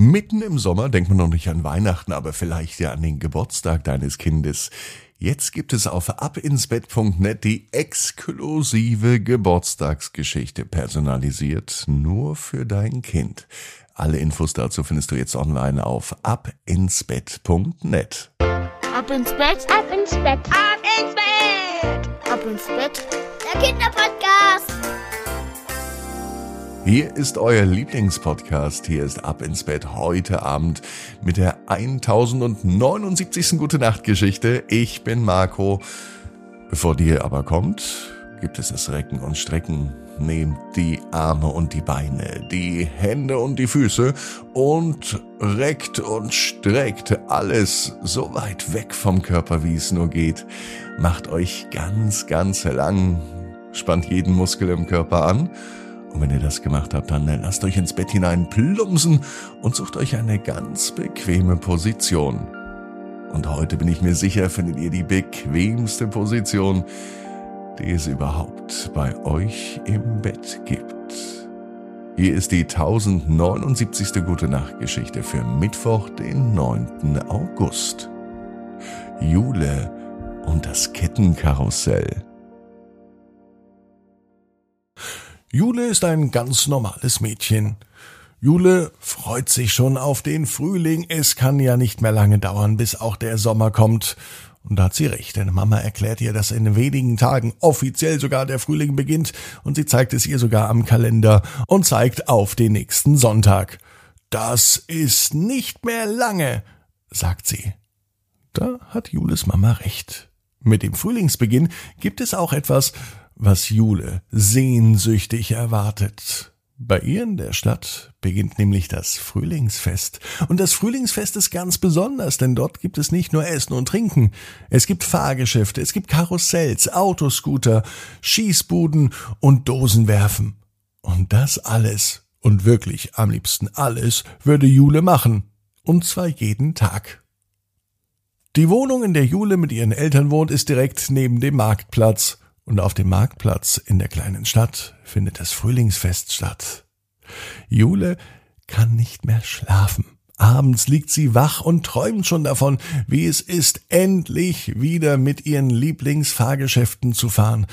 Mitten im Sommer denkt man noch nicht an Weihnachten, aber vielleicht ja an den Geburtstag deines Kindes. Jetzt gibt es auf abinsbett.net die exklusive Geburtstagsgeschichte personalisiert nur für dein Kind. Alle Infos dazu findest du jetzt online auf abinsbett.net. Ab ins Bett, ab ins Bett, ab ins Bett, ab ins Bett. Der Kinderpodcast. Hier ist euer Lieblingspodcast. Hier ist Ab ins Bett heute Abend mit der 1079. Gute Nacht Geschichte. Ich bin Marco. Bevor die aber kommt, gibt es das Recken und Strecken. Nehmt die Arme und die Beine, die Hände und die Füße und reckt und streckt alles so weit weg vom Körper, wie es nur geht. Macht euch ganz, ganz lang. Spannt jeden Muskel im Körper an und wenn ihr das gemacht habt, dann lasst euch ins Bett hinein plumpsen und sucht euch eine ganz bequeme Position. Und heute bin ich mir sicher, findet ihr die bequemste Position, die es überhaupt bei euch im Bett gibt. Hier ist die 1079. Gute Nacht Geschichte für Mittwoch, den 9. August. Jule und das Kettenkarussell. Jule ist ein ganz normales Mädchen. Jule freut sich schon auf den Frühling. Es kann ja nicht mehr lange dauern, bis auch der Sommer kommt. Und da hat sie recht, denn Mama erklärt ihr, dass in wenigen Tagen offiziell sogar der Frühling beginnt und sie zeigt es ihr sogar am Kalender und zeigt auf den nächsten Sonntag. Das ist nicht mehr lange, sagt sie. Da hat Jules Mama recht. Mit dem Frühlingsbeginn gibt es auch etwas, was Jule sehnsüchtig erwartet. Bei ihr in der Stadt beginnt nämlich das Frühlingsfest. Und das Frühlingsfest ist ganz besonders, denn dort gibt es nicht nur Essen und Trinken. Es gibt Fahrgeschäfte, es gibt Karussells, Autoscooter, Schießbuden und Dosenwerfen. Und das alles, und wirklich am liebsten alles, würde Jule machen. Und zwar jeden Tag. Die Wohnung, in der Jule mit ihren Eltern wohnt, ist direkt neben dem Marktplatz und auf dem Marktplatz in der kleinen Stadt findet das Frühlingsfest statt. Jule kann nicht mehr schlafen. Abends liegt sie wach und träumt schon davon, wie es ist, endlich wieder mit ihren Lieblingsfahrgeschäften zu fahren,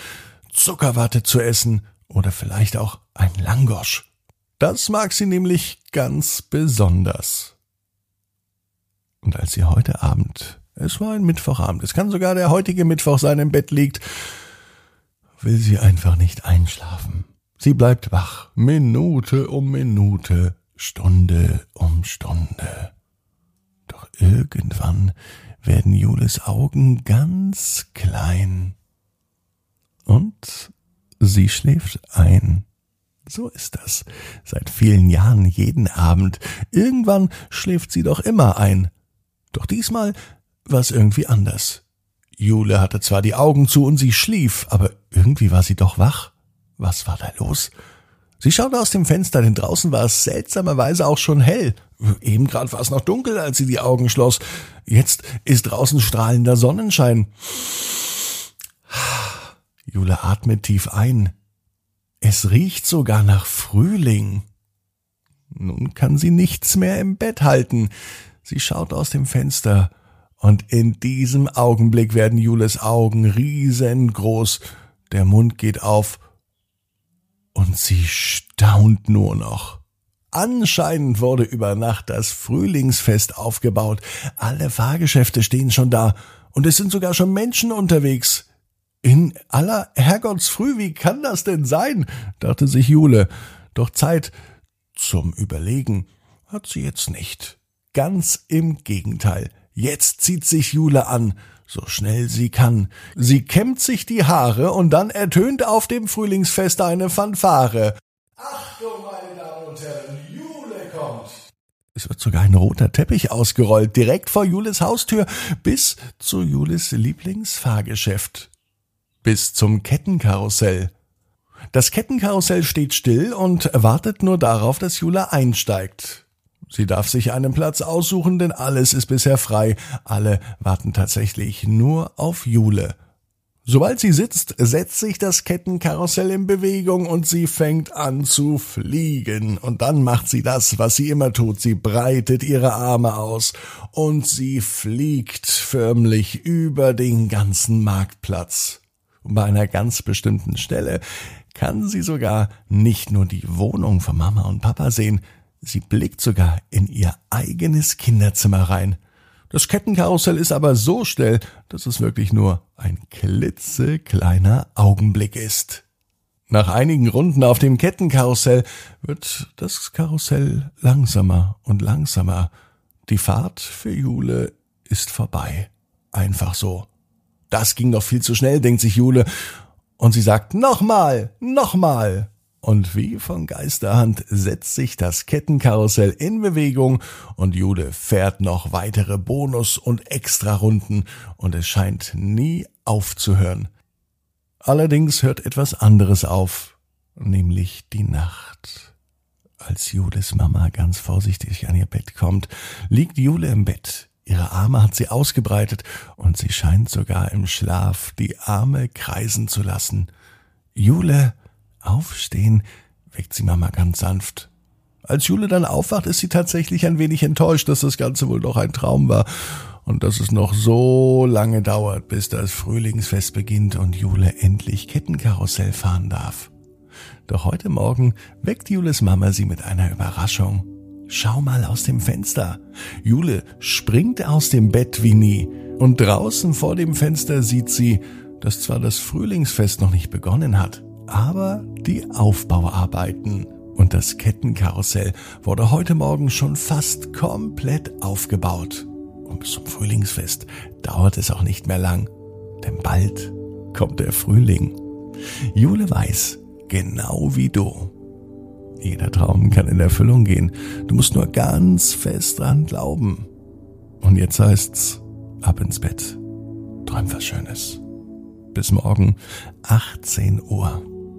Zuckerwatte zu essen oder vielleicht auch ein Langosch. Das mag sie nämlich ganz besonders. Und als sie heute Abend, es war ein Mittwochabend, es kann sogar der heutige Mittwoch sein, im Bett liegt, will sie einfach nicht einschlafen. Sie bleibt wach, Minute um Minute, Stunde um Stunde. Doch irgendwann werden Jules Augen ganz klein. Und sie schläft ein. So ist das. Seit vielen Jahren jeden Abend. Irgendwann schläft sie doch immer ein. Doch diesmal war es irgendwie anders. Jule hatte zwar die Augen zu und sie schlief, aber irgendwie war sie doch wach. Was war da los? Sie schaute aus dem Fenster, denn draußen war es seltsamerweise auch schon hell. Eben gerade war es noch dunkel, als sie die Augen schloss. Jetzt ist draußen strahlender Sonnenschein. Jule atmet tief ein. Es riecht sogar nach Frühling. Nun kann sie nichts mehr im Bett halten. Sie schaut aus dem Fenster. Und in diesem Augenblick werden Jules Augen riesengroß, der Mund geht auf, und sie staunt nur noch. Anscheinend wurde über Nacht das Frühlingsfest aufgebaut. Alle Fahrgeschäfte stehen schon da, und es sind sogar schon Menschen unterwegs. In aller Herrgottsfrüh, wie kann das denn sein? dachte sich Jule. Doch Zeit zum Überlegen hat sie jetzt nicht. Ganz im Gegenteil. Jetzt zieht sich Jule an, so schnell sie kann. Sie kämmt sich die Haare und dann ertönt auf dem Frühlingsfest eine Fanfare. Achtung, meine Damen und Herren, Jule kommt. Es wird sogar ein roter Teppich ausgerollt, direkt vor Jules Haustür, bis zu Jules Lieblingsfahrgeschäft. Bis zum Kettenkarussell. Das Kettenkarussell steht still und wartet nur darauf, dass Jule einsteigt. Sie darf sich einen Platz aussuchen, denn alles ist bisher frei. Alle warten tatsächlich nur auf Jule. Sobald sie sitzt, setzt sich das Kettenkarussell in Bewegung und sie fängt an zu fliegen. Und dann macht sie das, was sie immer tut. Sie breitet ihre Arme aus und sie fliegt förmlich über den ganzen Marktplatz. Und bei einer ganz bestimmten Stelle kann sie sogar nicht nur die Wohnung von Mama und Papa sehen, sie blickt sogar in ihr eigenes Kinderzimmer rein. Das Kettenkarussell ist aber so schnell, dass es wirklich nur ein klitzekleiner Augenblick ist. Nach einigen Runden auf dem Kettenkarussell wird das Karussell langsamer und langsamer. Die Fahrt für Jule ist vorbei. Einfach so. Das ging doch viel zu schnell, denkt sich Jule, und sie sagt nochmal, nochmal. Und wie von Geisterhand setzt sich das Kettenkarussell in Bewegung und Jude fährt noch weitere Bonus- und Extrarunden und es scheint nie aufzuhören. Allerdings hört etwas anderes auf, nämlich die Nacht. Als Jules Mama ganz vorsichtig an ihr Bett kommt, liegt Jule im Bett. Ihre Arme hat sie ausgebreitet und sie scheint sogar im Schlaf die Arme kreisen zu lassen. Jule Aufstehen weckt sie Mama ganz sanft. Als Jule dann aufwacht, ist sie tatsächlich ein wenig enttäuscht, dass das Ganze wohl doch ein Traum war und dass es noch so lange dauert, bis das Frühlingsfest beginnt und Jule endlich Kettenkarussell fahren darf. Doch heute Morgen weckt Jules Mama sie mit einer Überraschung. Schau mal aus dem Fenster. Jule springt aus dem Bett wie nie und draußen vor dem Fenster sieht sie, dass zwar das Frühlingsfest noch nicht begonnen hat, aber die Aufbauarbeiten und das Kettenkarussell wurde heute Morgen schon fast komplett aufgebaut. Und bis zum Frühlingsfest dauert es auch nicht mehr lang, denn bald kommt der Frühling. Jule weiß, genau wie du. Jeder Traum kann in Erfüllung gehen. Du musst nur ganz fest dran glauben. Und jetzt heißt's, ab ins Bett. Träum was Schönes. Bis morgen, 18 Uhr